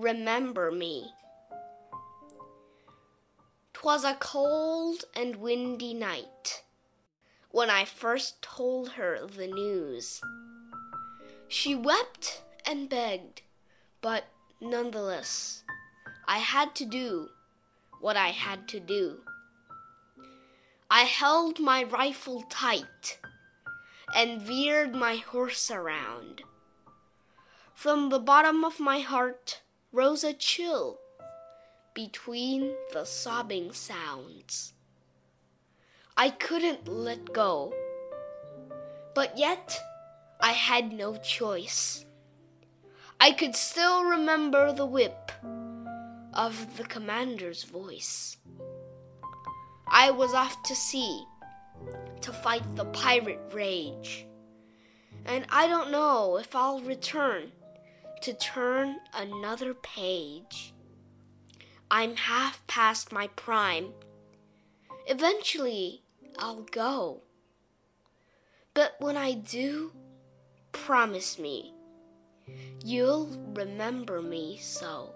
remember me. 'Twas a cold and windy night when I first told her the news. She wept and begged, but nonetheless, I had to do what I had to do. I held my rifle tight and veered my horse around. From the bottom of my heart rose a chill between the sobbing sounds. I couldn't let go, but yet I had no choice. I could still remember the whip of the commander's voice. I was off to sea to fight the pirate rage, and I don't know if I'll return to turn another page. I'm half past my prime. Eventually, I'll go. But when I do, promise me you'll remember me so.